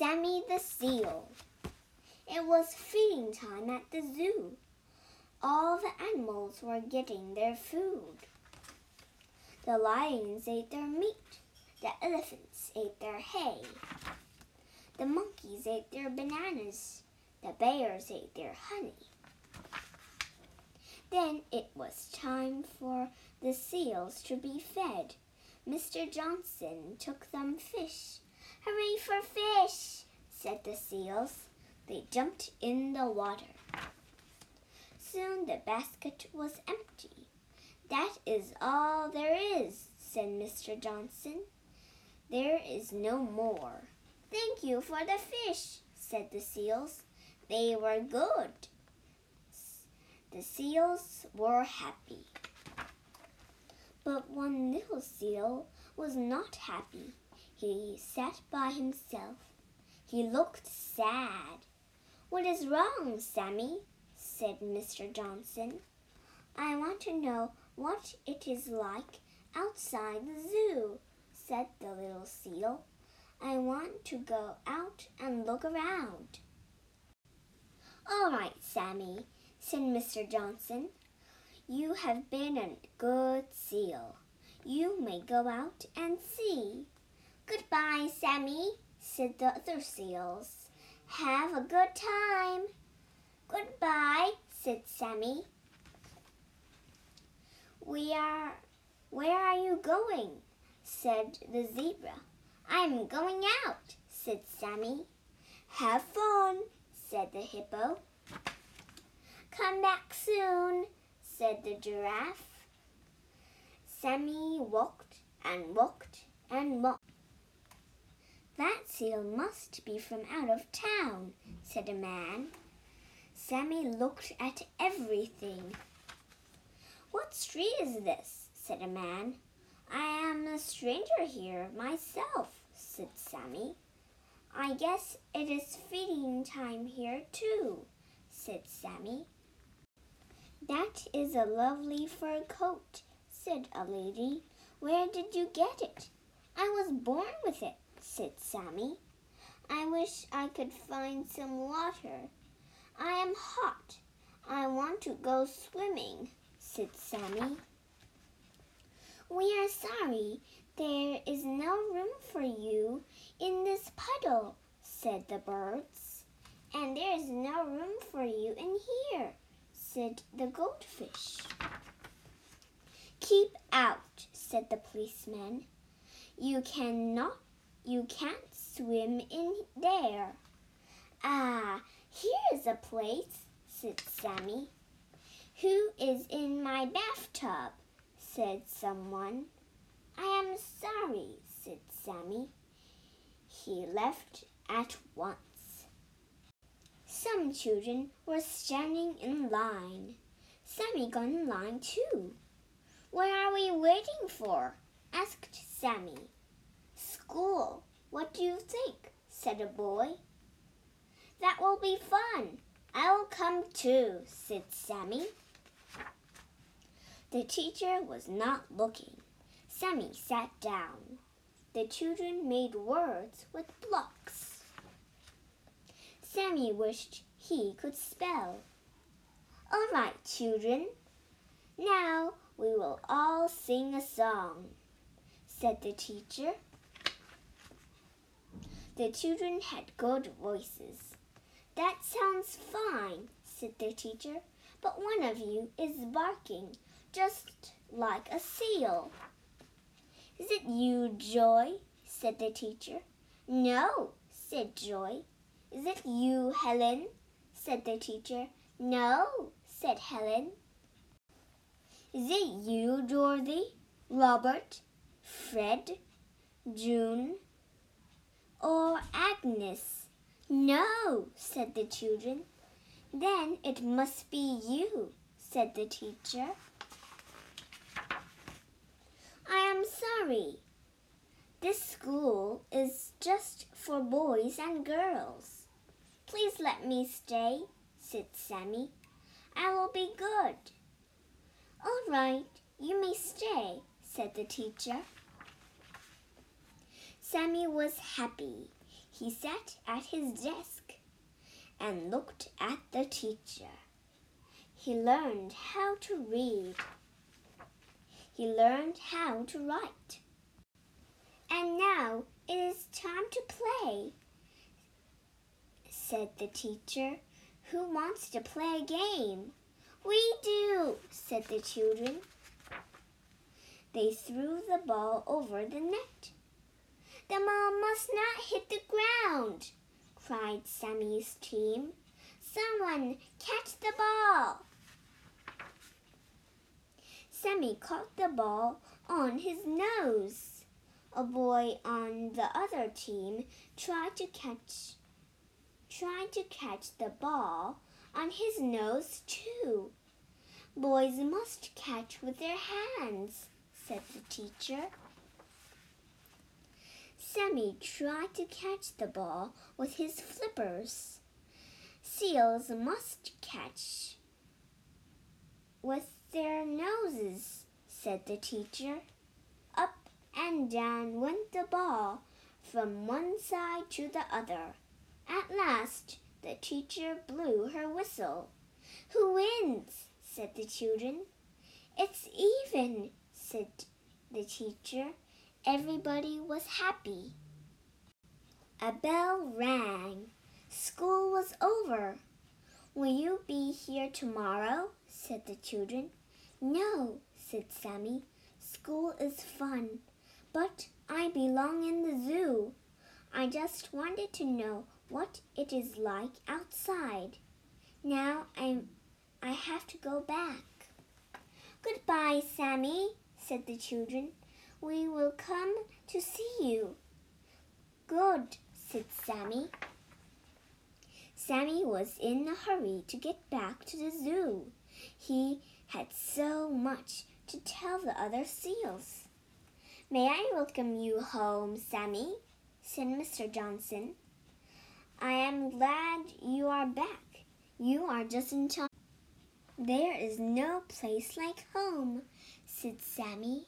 Sammy the Seal. It was feeding time at the zoo. All the animals were getting their food. The lions ate their meat. The elephants ate their hay. The monkeys ate their bananas. The bears ate their honey. Then it was time for the seals to be fed. Mr. Johnson took them fish. Hurray for fish, said the seals. They jumped in the water. Soon the basket was empty. That is all there is, said Mr. Johnson. There is no more. Thank you for the fish, said the seals. They were good. The seals were happy. But one little seal was not happy. He sat by himself. He looked sad. What is wrong, Sammy? said Mr. Johnson. I want to know what it is like outside the zoo, said the little seal. I want to go out and look around. All right, Sammy, said Mr. Johnson. You have been a good seal. You may go out and see. Goodbye, Sammy, said the other seals. Have a good time. Goodbye, said Sammy. We are where are you going? said the zebra. I'm going out, said Sammy. Have fun, said the hippo. Come back soon, said the giraffe. Sammy walked and walked and walked. That seal must be from out of town, said a man. Sammy looked at everything. What street is this? said a man. I am a stranger here myself, said Sammy. I guess it is feeding time here too, said Sammy. That is a lovely fur coat, said a lady. Where did you get it? I was born with it, said Sammy. I wish I could find some water. I am hot. I want to go swimming, said Sammy. We are sorry. There is no room for you in this puddle, said the birds. And there is no room for you in here, said the goldfish. Keep out, said the policeman. You cannot you can't swim in there. Ah, here is a place, said Sammy. Who is in my bathtub? said someone. I am sorry, said Sammy. He left at once. Some children were standing in line. Sammy got in line too. What are we waiting for? asked Sammy. School. What do you think? said a boy. That will be fun. I will come too, said Sammy. The teacher was not looking. Sammy sat down. The children made words with blocks. Sammy wished he could spell. All right, children. Now we will all sing a song, said the teacher. The children had good voices. That sounds fine, said the teacher, but one of you is barking just like a seal. Is it you, Joy? said the teacher. No, said Joy. Is it you, Helen? said the teacher. No, said Helen. Is it you, Dorothy, Robert, Fred, June, or Agnes? No, said the children. Then it must be you, said the teacher. I am sorry. This school is just for boys and girls. Please let me stay, said Sammy. I will be good. All right, you may stay, said the teacher. Sammy was happy. He sat at his desk and looked at the teacher. He learned how to read. He learned how to write. And now it is time to play, said the teacher. Who wants to play a game? We do, said the children. They threw the ball over the net. The ball must not hit the ground, cried Sammy's team. Someone catch the ball. Sammy caught the ball on his nose. A boy on the other team tried to catch tried to catch the ball on his nose too. Boys must catch with their hands, said the teacher. Sammy tried to catch the ball with his flippers. Seals must catch with their noses, said the teacher. Up and down went the ball from one side to the other. At last, the teacher blew her whistle. Who wins? said the children. It's even, said the teacher. Everybody was happy. A bell rang. School was over. Will you be here tomorrow? said the children. No, said Sammy. School is fun, but I belong in the zoo. I just wanted to know what it is like outside. Now I'm I have to go back. Goodbye, Sammy, said the children. We will come to see you. Good, said Sammy. Sammy was in a hurry to get back to the zoo. He had so much to tell the other seals. May I welcome you home, Sammy? said Mr. Johnson. I am glad you are back. You are just in time. There is no place like home, said Sammy.